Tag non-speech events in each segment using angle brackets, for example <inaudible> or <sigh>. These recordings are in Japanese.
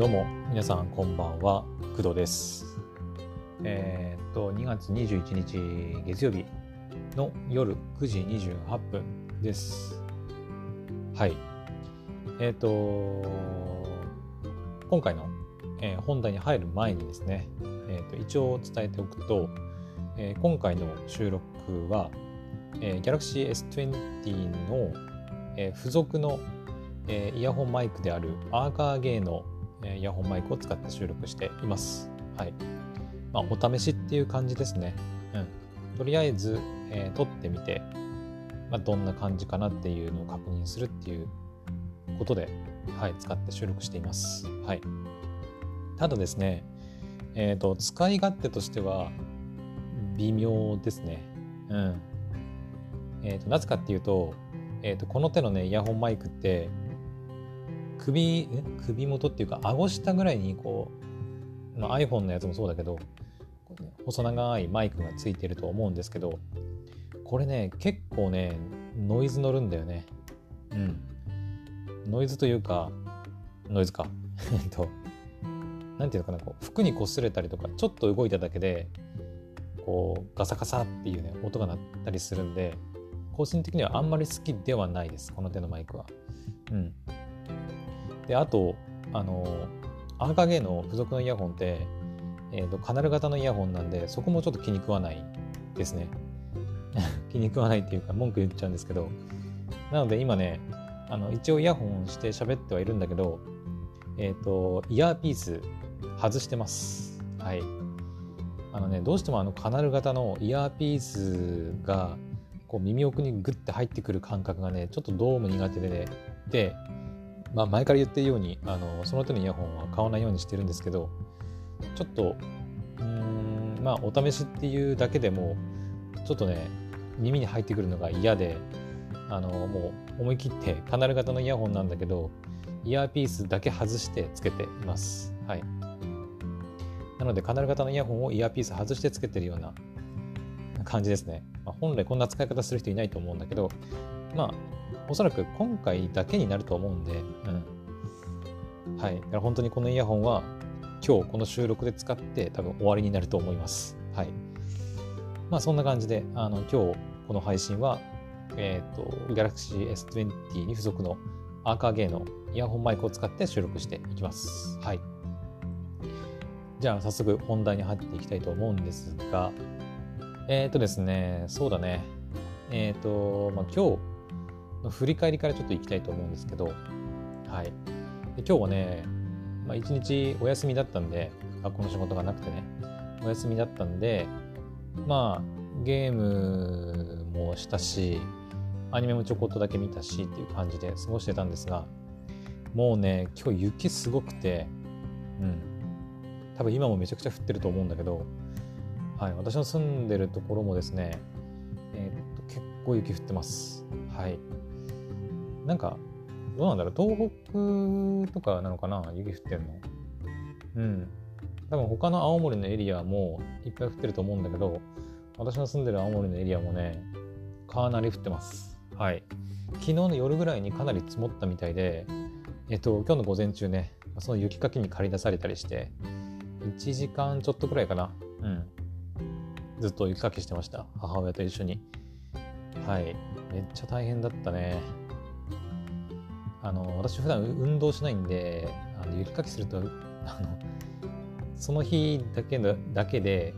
どうも皆さんこんばんは。工藤です。えー、っと2月21日月曜日の夜9時28分です。はい。えー、っと今回の、えー、本題に入る前にですね、えっと一応伝えておくと、え今回の収録は、え Galaxy S20 の、え付属のえイヤホンマイクであるアーカーゲイの、イヤホンマイクを使って収録しています。はい。まあ、お試しっていう感じですね。うん。とりあえず、えー、撮ってみて、まあ、どんな感じかなっていうのを確認するっていうことで、はい、使って収録しています。はい。ただですね、えっ、ー、と、使い勝手としては、微妙ですね。うん。えっ、ー、と、なぜかっていうと、えっ、ー、と、この手のね、イヤホンマイクって、首、首元っていうか、顎下ぐらいにこう、まあ、iPhone のやつもそうだけど、細長いマイクがついてると思うんですけど、これね、結構ね、ノイズ乗るんだよね。うん。ノイズというか、ノイズか。<laughs> えっと、なんていうのかな、こう服に擦れたりとか、ちょっと動いただけで、こう、ガサガサっていうね、音が鳴ったりするんで、個人的にはあんまり好きではないです、この手のマイクは。うん。で、あと、あの、アーカゲーの付属のイヤホンって、え、ー、と、カナル型のイヤホンなんで、そこもちょっと気に食わないですね。<laughs> 気に食わないっていうか、文句言っちゃうんですけど、なので今ね、あの、一応イヤホンして喋ってはいるんだけど、えっ、ー、と、イヤーピース外してます。はい。あのね、どうしてもあのカナル型のイヤーピースが、こう耳奥にグッて入ってくる感覚がね、ちょっとどうも苦手でね、で、まあ、前から言っているようにあのその手のイヤホンは買わないようにしてるんですけどちょっとうんまあお試しっていうだけでもちょっとね耳に入ってくるのが嫌であのもう思い切ってカナル型のイヤホンなんだけどイヤーピースだけ外してつけています。はい。なのでカナル型のイヤホンをイヤーピース外してつけてるような感じですね。まあ、本来こんな使い方する人いないと思うんだけど、まあおそらく今回だけになると思うんで、うん。はい。だから本当にこのイヤホンは今日この収録で使って多分終わりになると思います。はい。まあそんな感じで、あの今日この配信は、えっ、ー、と、Galaxy S20 に付属のアーカーゲーのイヤホンマイクを使って収録していきます。はい。じゃあ早速本題に入っていきたいと思うんですが、えっ、ー、とですね、そうだね。えっ、ー、と、まあ、今日の振り返りからちょっといきたいと思うんですけど、はい。で今日はね、まあ、一日お休みだったんで、学校の仕事がなくてね、お休みだったんで、まあ、ゲームもしたし、アニメもちょこっとだけ見たしっていう感じで過ごしてたんですが、もうね、今日雪すごくて、うん。多分今もめちゃくちゃ降ってると思うんだけど、はい、私の住んでるところもですね、えー、っと結構雪降ってます。はい。なんか、どうなんだろう、東北とかなのかな、雪降ってんの。うん。多分他の青森のエリアもいっぱい降ってると思うんだけど、私の住んでる青森のエリアもね、かなり降ってます。はい。昨日の夜ぐらいにかなり積もったみたいで、えっと、今日の午前中ね、その雪かきに駆り出されたりして、1時間ちょっとくらいかな。うん。ずっと雪かきしてました。母親と一緒に。はい。めっちゃ大変だったね。あの私普段運動しないんであの雪かきするとあのその日だけだけで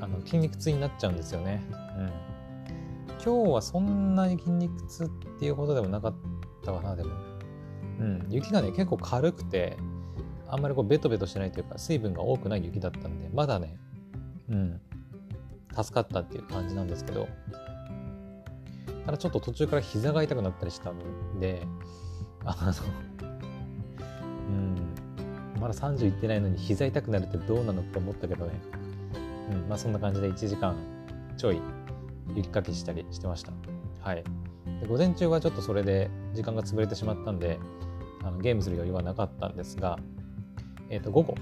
あの筋肉痛になっちゃうんですよね。うん、今日はそんなに筋肉痛っていうほどでもなかったかなでも。うん、雪がね結構軽くてあんまりこうベトベトしてないというか水分が多くない雪だったんでまだね、うん、助かったっていう感じなんですけどただちょっと途中から膝が痛くなったりしたんであの、うん、まだ30いってないのに膝痛くなるってどうなのって思ったけどね。うん、まあそんな感じで1時間ちょい雪かきしたりしてました。はい。で午前中はちょっとそれで時間が潰れてしまったんで、あのゲームする余裕はなかったんですが、えっ、ー、と、午後、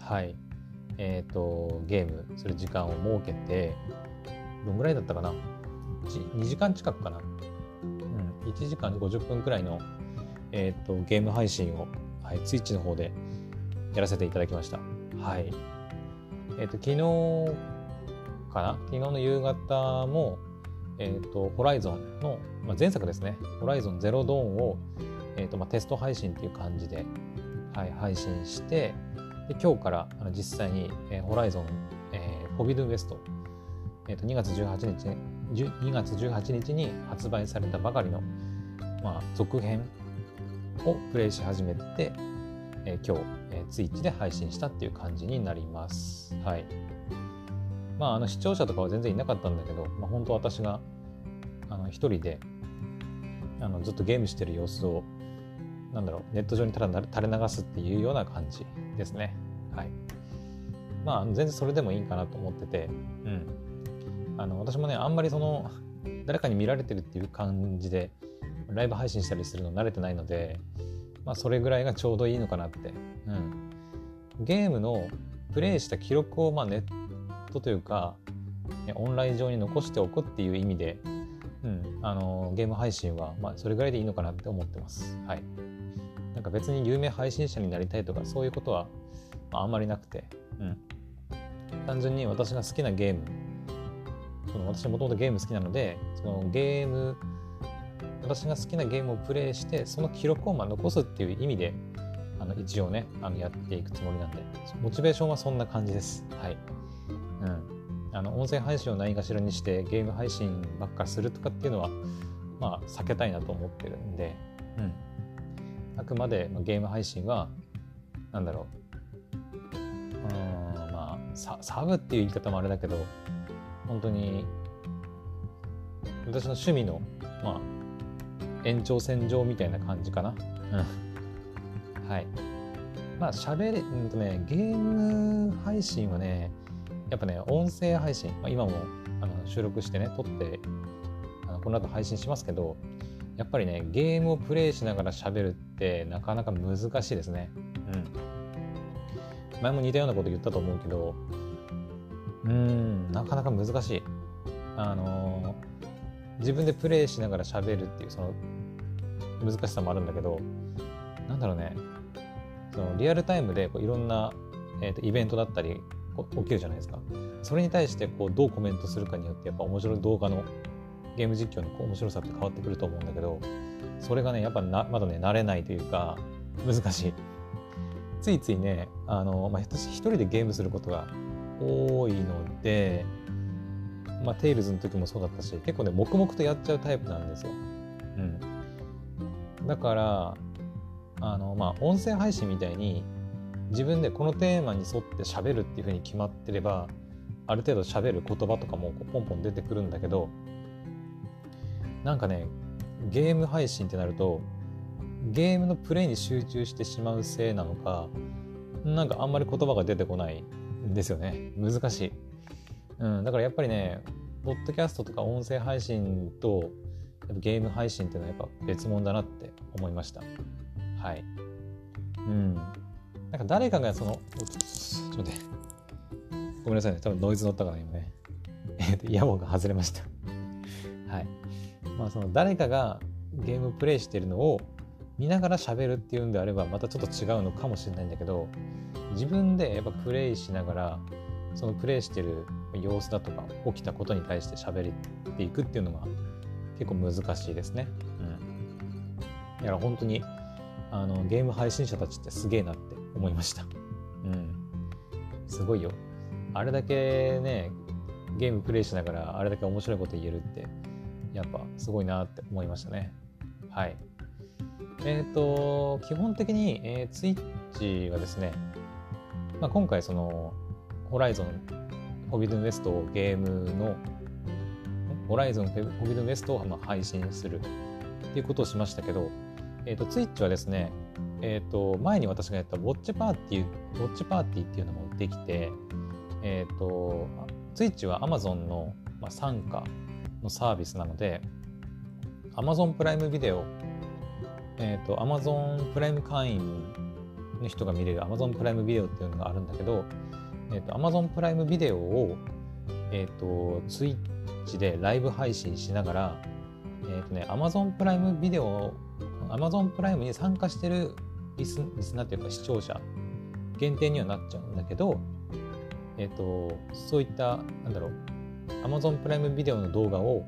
はい、えっ、ー、と、ゲームする時間を設けて、どんぐらいだったかな ?2 時間近くかな？うん、1時間50分くらいのえーと、ゲーム配信を、はい、Twitch の方でやらせていただきました。はい。えっ、ー、と、昨日かな？昨日の夕方も、えっ、ー、と、ホライゾンの、まあ、前作ですね。ホライゾンゼロドーンを、えっ、ー、と、まあ、テスト配信っていう感じで、はい、配信して、で今日からあの実際に、えー、ホライゾン、えー、フォビドゥンウエスト、えー、と2月18日2月18日に発売されたばかりの、まあ、続編をプレイし始めて、えー、今日、えー、ツイッチで配信したっていう感じになります。はい。まあ、あの視聴者とかは全然いなかったんだけど、まあ、本当私があの一人であのずっとゲームしてる様子をなんだろうネット上にただ垂れ流すっていうような感じですね。はい。まあ全然それでもいいかなと思ってて、うん。あの私もねあんまりその誰かに見られてるっていう感じでライブ配信したりするの慣れてないので、まあ、それぐらいがちょうどいいのかなって。うん、ゲームのプレイした記録をまあネットというかオンライン上に残しておくっていう意味で、うん、あのゲーム配信はまあそれぐらいでいいのかなって思ってます。はい。なんか別に有名配信者になりたいとかそういうことは、あ、あんまりなくて、うん、単純に私が好きなゲームその私もともとゲーム好きなのでそのゲーム私が好きなゲームをプレイしてその記録をまあ残すっていう意味であの一応ねあのやっていくつもりなんでモチベーションはそんな感じです。はい。うん。あの音声配信を何かしらにしてゲーム配信ばっかするとかっていうのはまあ避けたいなと思ってるんで。うん。あくまでゲーム配信はなんだろう。うんまあサブっていう言い方もあれだけど本当に私の趣味の、まあ、延長線上みたいな感じかな。うん。はい。まあ、喋れ、うんとね、ゲーム配信はね、やっぱね、音声配信、まあ、今もあの収録してね、撮って、あのこの後配信しますけど、やっぱりね、ゲームをプレイしながら喋るってなかなか難しいですね。うん。前も似たようなこと言ったと思うけど、うんなかなか難しいあの自分でプレイしながら喋るっていうその難しさもあるんだけどなんだろうね。そのリアルタイムでこういろんな、えーと、イベントだったり起きるじゃないですか。それに対してこうどうコメントするかによってやっぱ面白い動画のゲーム実況の面白さって変わってくると思うんだけどそれがねやっぱなまだね慣れないというか難しい。ついついねあの、まあ、私一人でゲームすることが多いので、まあ、テイルズの時もそうだったし結構ね黙々とやっちゃうタイプなんですよ。うん、だからあのまあ音声配信みたいに自分でこのテーマに沿って喋るっていうふうに決まってればある程度喋る言葉とかもポンポン出てくるんだけどなんかねゲーム配信ってなるとゲームのプレイに集中してしまうせいなのかなんかあんまり言葉が出てこないんですよね。難しい、うん、だからやっぱりねポッドキャストとか音声配信とゲーム配信っていうのはやっぱ別物だなって思いました。はい。うん。なんか誰かがそのちょっと待って。ごめんなさいね。多分ノイズ乗ったかな今ね。えっとイヤホンが外れました。はい。まあその誰かがゲームプレイしてるのを見ながら喋るっていうんであればまたちょっと違うのかもしれないんだけど自分でやっぱプレイしながらそのプレイしてる様子だとか起きたことに対して喋っていくっていうのが結構難しいですね。うん。だから本当にあのゲーム配信者たちってすげえなって思いました。うん。すごいよ。あれだけね、ゲームプレイしながらあれだけ面白いこと言えるってやっぱすごいなって思いましたね。はい。えっ、ー、と、基本的に、えー、Twitch はですね、まあ、今回その、ホライゾン、ホビドゥンウエストをゲームの、ホライゾン、ホビドゥンウエストをまあ配信する。っていうことをしましたけど、えっ、ー、と、Twitch はですね、えっ、ー、と、前に私がやったウォッチパーティー、ウォッチパーティーっていうのもできて、えっ、ー、と、Twitch は Amazon の、まあ、傘下のサービスなので、Amazon プライムビデオ、えっ、ー、と、Amazon プライム会員の人が見れる Amazon プライムビデオっていうのがあるんだけど、えっ、ー、と、Amazon プライムビデオを、えっ、ー、と、Twitch でライブ配信しながら、えっ、とね、Amazon プライムビデオ、Amazon プライムに参加してるリスリスナーっていうか視聴者、限定にはなっちゃうんだけど、えっ、と、そういった、なんだろう、Amazon プライムビデオの動画を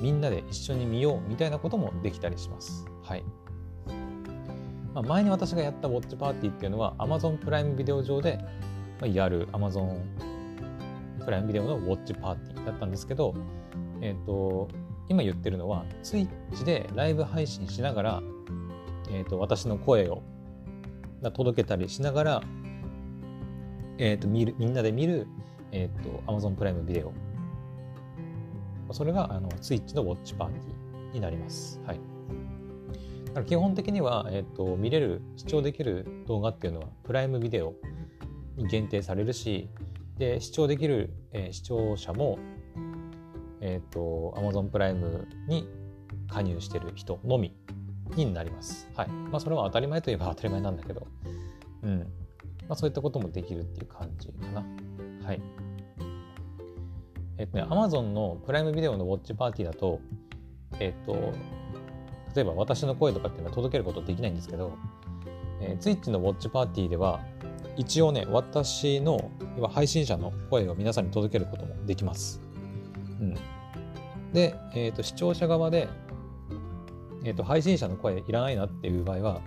みんなで一緒に見ようみたいなこともできたりします。はい。まあ、前に私がやったウォッチパーティーっていうのは Amazon プライムビデオ上でまあやる Amazon プライムビデオのウォッチパーティーだったんですけど、えっ、ー、と、今言ってるのは Twitch でライブ配信しながら、えっ、ー、と、私の声を届けたりしながら、えっ、ー、と、見る、みんなで見る、えっ、と、Amazon プライムビデオ。それが、あの、Twitch のウォッチパーティーになります。はい。だから基本的には、えっ、と、見れる、視聴できる動画っていうのは、プライムビデオ限定されるし、で、視聴できる、えー、視聴者も、えっ、ー、と、Amazon プライムに加入してる人のみになります。はい。まあ、それは当たり前といえば当たり前なんだけど、うん。まあ、そういったこともできるっていう感じかな。はい。えっ、ー、とね、Amazon のプライムビデオのウォッチパーティーだと、えっ、ー、と、例えば私の声とかっていうのは届けることできないんですけど、えー、Twitch のウォッチパーティーでは、一応ね、私の配信者の声を皆さんに届けることもできます。うん、で、えーと、視聴者側で、えーと、配信者の声いらないなっていう場合は、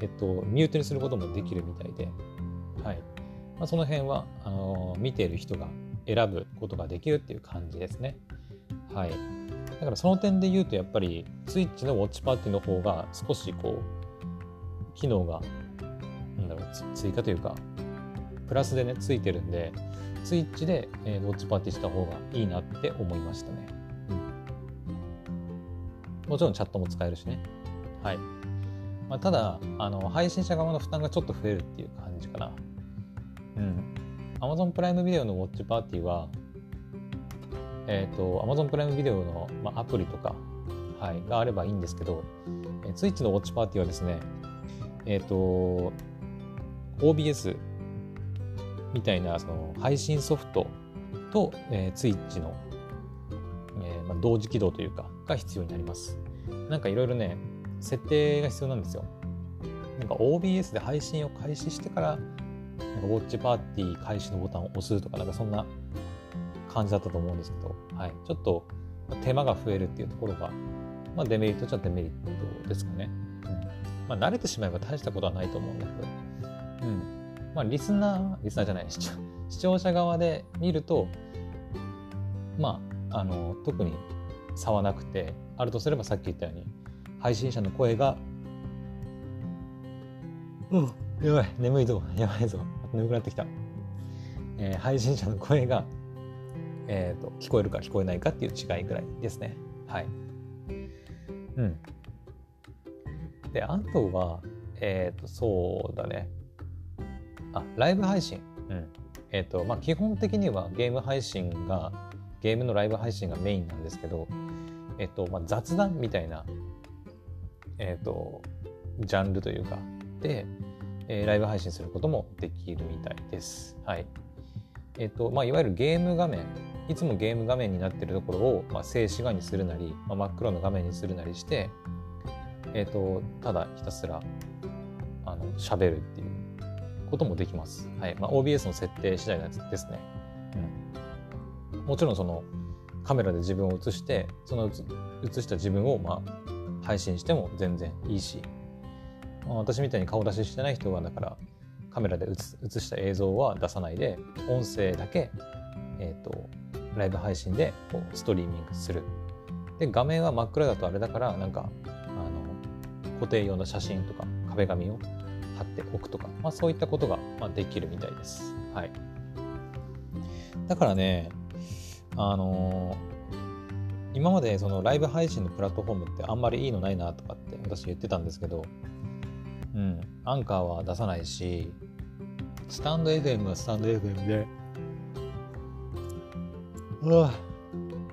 え、ー、と、ミュートにすることもできるみたいで、はいまあ、その辺はあのー、見ている人が選ぶことができるっていう感じですね。はい、だからその点で言うとやっぱり Twitch のウォッチパーティーの方が少しこう機能が追加というかプラスでねついてるんでスイッチで、え、ウォッチパーティーした方がいいなって思いましたね、うん、もちろんチャットも使えるしね。はい、まあ、ただあの配信者側の負担がちょっと増えるっていう感じかな。うん。Amazon プライムビデオのウォッチパーティーはえっ、ー、と Amazon プライムビデオの、まあ、アプリとか、はい、があればいいんですけど、えー、Twitch のウォッチパーティーはですねえっ、ー、と OBS みたいなその配信ソフトと、えー、Twitch の、えーまあ、同時起動というかが必要になります。なんかいろいろね、設定が必要なんですよ。なんか OBS で配信を開始してから、なんかウォッチパーティー開始のボタンを押すとか、なんかそんな感じだったと思うんですけど、はい、ちょっと手間が増えるっていうところが、まあ、デメリットっちゃデメリットですかね。うんまあ、慣れてしまえば大したことはないと思うんだけど、うん、まあ、リスナー、リスナーじゃない、視聴 <laughs> 視聴者側で見ると、まあ、あの、特に差はなくて、あるとすればさっき言ったように、配信者の声が、うん、やばい、眠いぞ、やばいぞ、眠くなってきた。えー、配信者の声が、えっ、ー、と、聞こえるか聞こえないかっていう違いぐらいですね。はい。うん。で、あとは、えっ、ー、と、そうだね。あ、ライブ配信。うん。えっ、ー、と、まあ、基本的にはゲーム配信が、ゲームのライブ配信がメインなんですけど、えっ、ー、と、まあ、雑談みたいな、えっ、ー、と、ジャンルというか、で、えー、ライブ配信することもできるみたいです。はい。えっ、と、まあ、いわゆるゲーム画面、いつもゲーム画面になっているところを、まあ、静止画にするなり、まあ、真っ黒の画面にするなりして、えっ、と、ただひたすら、あの、喋るっていうこともできます。はいまあ、OBS の設定次第ですね。うん、もちろんそのカメラで自分を映してその映した自分をまあ配信しても全然いいし、まあ、私みたいに顔出ししてない人はだからカメラで映した映像は出さないで音声だけ、えーと、ライブ配信でこうストリーミングする。で画面は真っ暗だとあれだからなんかあの固定用の写真とか壁紙を貼っておくとか、まあ、そういったことが、まできるみたいです。はい。だからね、あのー、今までそのライブ配信のプラットフォームってあんまりいいのないなとかって私言ってたんですけど、うん、アンカーは出さないし、スタンド FM はスタンド FM で、うわ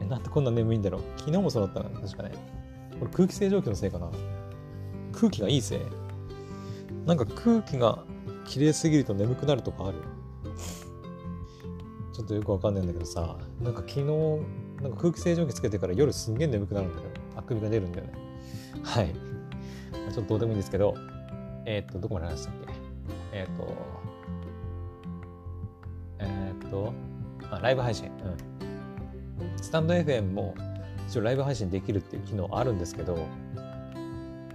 なんでこんな眠いんだろう。昨日もそうだったな、確かね。これ空気清浄機のせいかな。空気がいいせいなんか空気が綺麗すぎると眠くなるとかある？ちょっとよくわかんないんだけどさ、なんか昨日、なんか空気清浄機つけてから夜すんげえ眠くなるんだよ。あくびが出るんだよね。はい。ちょっとどうでもいいんですけど、えっ、と、どこまで話したっけ？えっ、ー、と、と、あ、ライブ配信。うん。スタンド FM も一応ライブ配信できるっていう機能あるんですけど、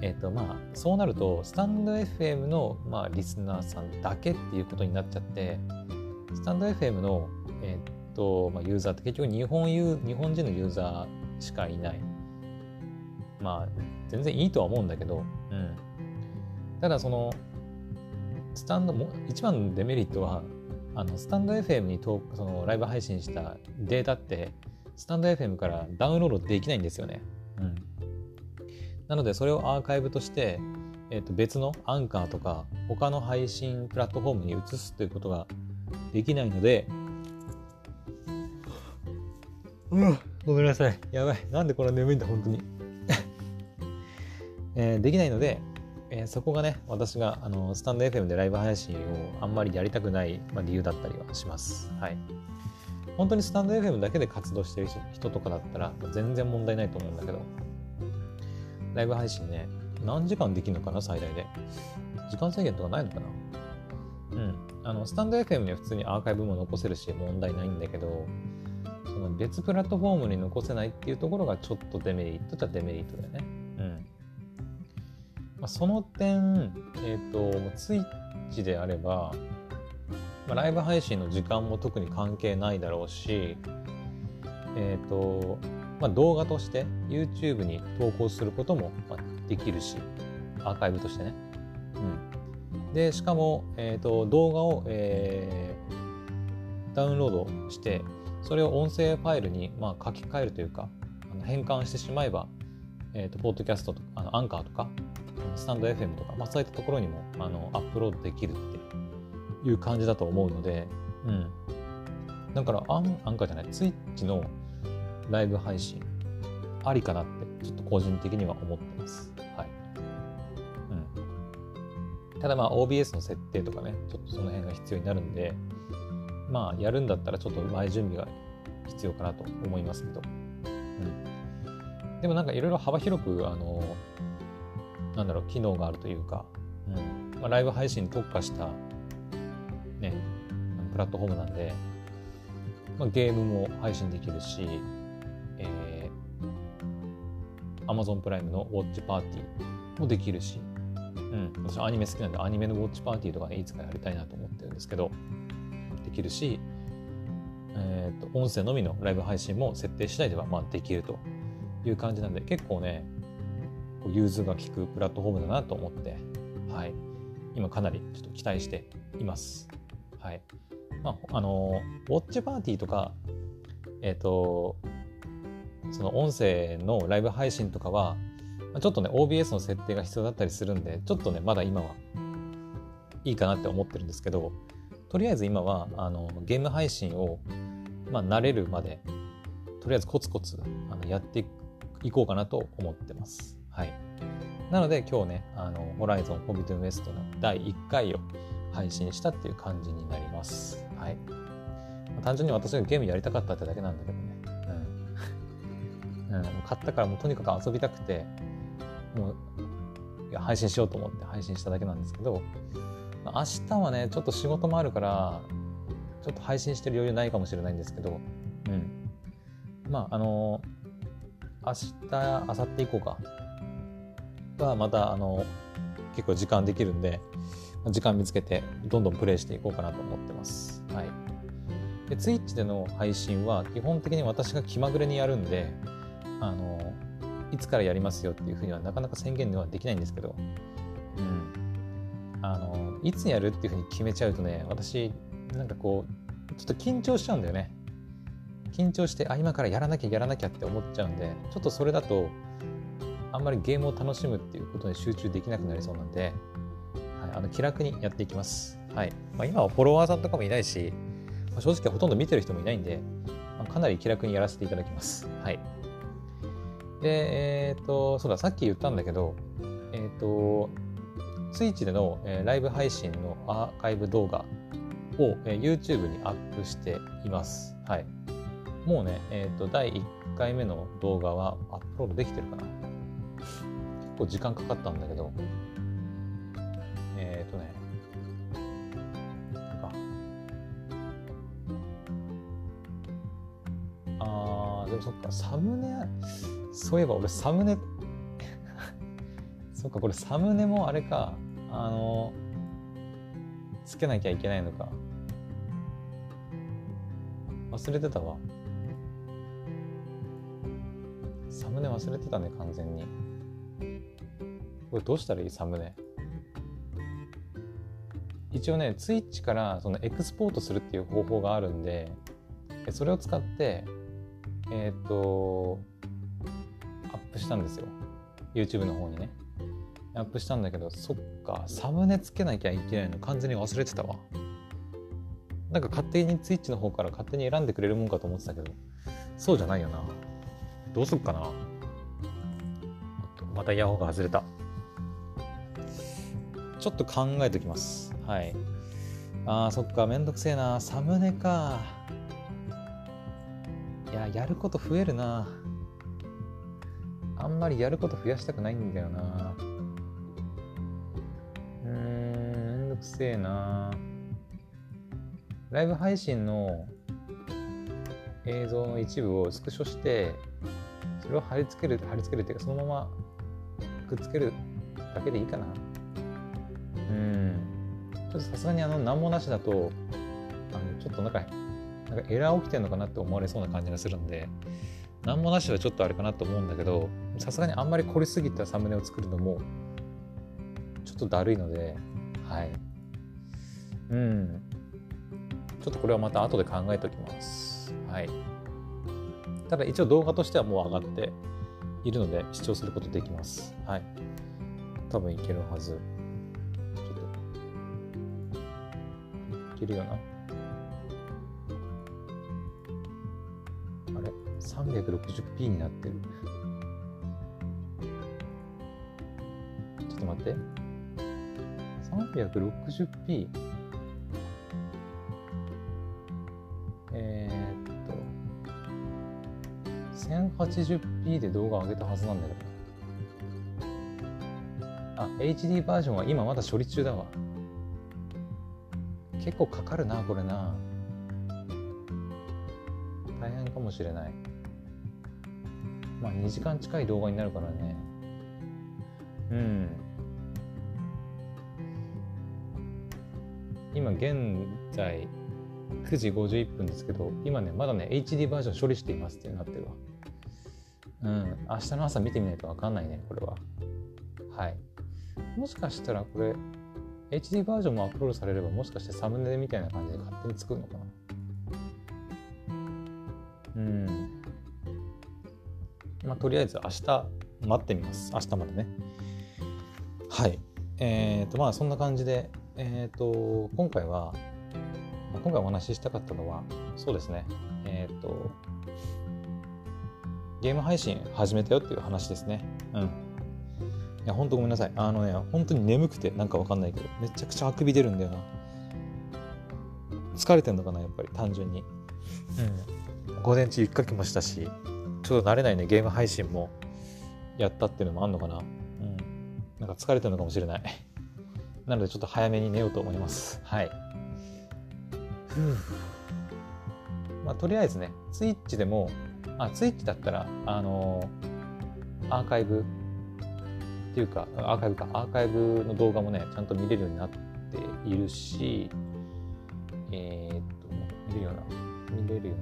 え、ー、とまあそうなるとスタンド FM の、まあ、リスナーさんだけっていうことになっちゃってスタンド FM の、え、ー、とまあ、ユーザーって結局日本ユ日本人のユーザーしかいない。まあ全然いいとは思うんだけど、うん、ただそのスタンドも一番のデメリットはあのスタンド FM にそのライブ配信したデータってスタンド FM からダウンロードできないんですよね。うん、なのでそれをアーカイブとして、えー、と別のアンカーとか他の配信プラットフォームに移すということができないので、うん、ごめんなさい。やばい。なんでこんな眠いんだ、本当に。<laughs> えー、できないので、えー、そこがね、私があのスタンド FM でライブ配信をあんまりやりたくない、まあ、理由だったりはします。はい。本当にスタンド FM だけで活動してる人とかだったら全然問題ないと思うんだけど、ライブ配信ね、何時間できるのかな、最大で。時間制限とかないのかなうん。あの、スタンド FM には普通にアーカイブも残せるし問題ないんだけど、その別プラットフォームに残せないっていうところがちょっとデメリットっちゃデメリットだよね。うん。まあ、その点、えっ、ー、と、ツイッチであれば、まあ、ライブ配信の時間も特に関係ないだろうし、えっ、ー、と、まあ、動画として YouTube に投稿することもできるし、アーカイブとしてね。うん。で、しかも、え、ー、と、動画を、えー、ダウンロードして、それを音声ファイルに、まあ、書き換えるというか、あの変換してしまえば、えっ、ー、と、ポッドキャストとか、あのアンカーとか、スタンド FM とか、まあ、そういったところにもあのアップロードできるっていう感じだと思うので、うん。だからアン、アンカーじゃない、ツイッチのライブ配信、ありかなって、ちょっと個人的には思ってます。はい。うん。ただまあ OBS の設定とかね、ちょっとその辺が必要になるんで、まあやるんだったらちょっと前準備が必要かなと思いますけど。うん。でもなんかいろいろ幅広く、あの、なんだろう、機能があるというか、うんまあ、ライブ配信に特化した、ね、プラットフォームなんで、まあ、ゲームも配信できるし、Amazon プライムのウォッチパーティーもできるし、うん、私アニメ好きなんでアニメのウォッチパーティーとかね、いつかやりたいなと思ってるんですけど、できるし、えーと、音声のみのライブ配信も設定次第ではまあできるという感じなんで結構ね融通が利くプラットフォームだなと思って、はい、今かなりちょっと期待しています。はい。まあ、あの、ウォッチパーティーとか、えっ、ー、と、その音声のライブ配信とかは、ちょっとね、OBS の設定が必要だったりするんで、ちょっとね、まだ今はいいかなって思ってるんですけど、とりあえず今は、あの、ゲーム配信を、まあ、慣れるまで、とりあえずコツコツあのやっていこうかなと思ってます。はい。なので今日ね、あの、ホライゾン・フォビトゥン・ウエストの第1回を配信したっていう感じになります。はい。まあ単純に私がゲームやりたかったってだけなんだけどね。うん。買ったからもうとにかく遊びたくて、もう、いや配信しようと思って配信しただけなんですけど、明日はね、ちょっと仕事もあるから、ちょっと配信してる余裕ないかもしれないんですけど、うん。まあ、あの明日、明後日以降か、がまたあの結構時間できるんで時間見つけてどんどんプレイしていこうかなと思ってます。はい、で Twitch での配信は基本的に私が気まぐれにやるんであのいつからやりますよっていうふうにはなかなか宣言ではできないんですけど、うん、あのいつやるっていうふうに決めちゃうとね私なんかこうちょっと緊張しちゃうんだよね。緊張してあ今からやらなきゃやらなきゃって思っちゃうんでちょっとそれだとあんまりゲームを楽しむっていうことに集中できなくなりそうなんで、はい、あの気楽にやっていきます。はいまあ、今はフォロワーさんとかもいないし、まあ、正直ほとんど見てる人もいないんで、まあ、かなり気楽にやらせていただきます。はい。で、えっ、ー、と、そうだ、さっき言ったんだけど、えっ、ー、と、ツイッチでの、えー、ライブ配信のアーカイブ動画を、えー、YouTube にアップしています。はい。もうね、えっ、と、第1回目の動画はアップロードできてるかな。結構時間かかったんだけど、えっ、とね、なんか、でもそっか、サムネ、そういえば俺サムネ、<laughs> そっか、これサムネもあれか、あの、つけなきゃいけないのか。忘れてたわ。サムネ忘れてたね、完全に。これどうしたらいいサムネ？一応ね、ツイッチからそのエクスポートするっていう方法があるんで、それを使って、えっ、ー、と、プしたんですよ。YouTube の方にね。アップしたんだけど、そっか、サムネつけなきゃいけないの完全に忘れてたわ。なんか勝手にツイッチの方から勝手に選んでくれるもんかと思ってたけど、そうじゃないよな。どうすっかな。またヤホンが外れた。ちょっと考えておきます。はい。あー、そっか、めんどくせえな。サムネか。いや、やること増えるな。あんまりやること増やしたくないんだよな。うーん、めんどくせえな。ライブ配信の映像の一部をスクショして、それを貼り付ける、貼り付けるっていうか、そのままくっつけるだけでいいかな。うん。ちょっとさすがにあの、何もなしだと、あの、ちょっとなんか、なんかエラー起きてんのかなって思われそうな感じがするんで、何もなしはちょっとあれかなと思うんだけど、さすがにあんまり凝りすぎたサムネを作るのも、ちょっとだるいので、はい。うん。ちょっとこれはまた後で考えておきます。はい。ただ一応動画としてはもう上がっているので視聴することできます。はい。多分いけるはず。ちょっと。いけるよな。?360p になってる。ちょっと待って。360p? えっと 1080p で動画上げたはずなんだけど。あ、HD バージョンは今まだ処理中だわ。結構かかるな、これな。大変かもしれない。まあ2時間近い動画になるからね。うん。今現在9時51分ですけど、今ね、まだね、HD バージョン処理していますってなってるわ。うん、明日の朝見てみないと分かんないね、これは。はい。もしかしたらこれ、HD バージョンもアップロードされれば、もしかしてサムネみたいな感じで勝手に作るのかな。あ、とりあえず明日待ってみます。明日までね。はい。えっ、ー、と、まあ、そんな感じで、えっ、ー、と、今回は、今回お話ししたかったのは、そうですね。えっ、ー、と、ゲーム配信始めたよっていう話ですね。うん。いや、ほんとごめんなさい。あのね、本当に眠くてなんかわかんないけど、めちゃくちゃあくび出るんだよな。疲れてんのかな、やっぱり単純に。うん。午前中1かけもしたし、ちょっと慣れないね、ゲーム配信もやったっていうのもあんのかな。うん。なんか疲れてるのかもしれない。<laughs> なのでちょっと早めに寝ようと思います。はい。まあ、とりあえずね、ツイッチでもあ、ツイッチだったら、あのアーカイブっていうか、アーカイブか、アーカイブの動画もね、ちゃんと見れるようになっているし、えー、っと、見れるような、見れるよ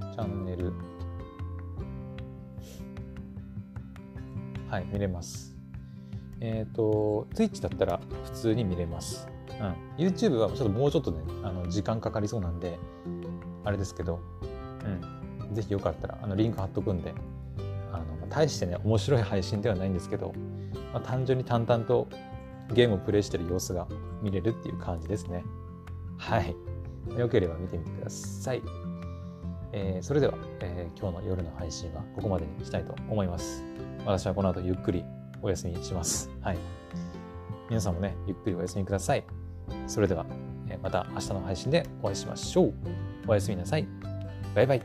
うなチャンネル、はい、見れます。えっ、と、ツイッチだったら普通に見れます。うん。YouTube はちょっともうちょっとね、あの時間かかりそうなんで、あれですけど、うん。ぜひよかったらあのリンク貼っとくんであの大してね面白い配信ではないんですけど、まあ、単純に淡々とゲームをプレイしてる様子が見れるっていう感じですねはいよければ見てみてください、えー、それでは、えー、今日の夜の配信はここまでにしたいと思います私はこの後ゆっくりお休みします。はい。皆さんもねゆっくりお休みください。それでは、また明日の配信でお会いしましょう。おやすみなさい。バイバイ。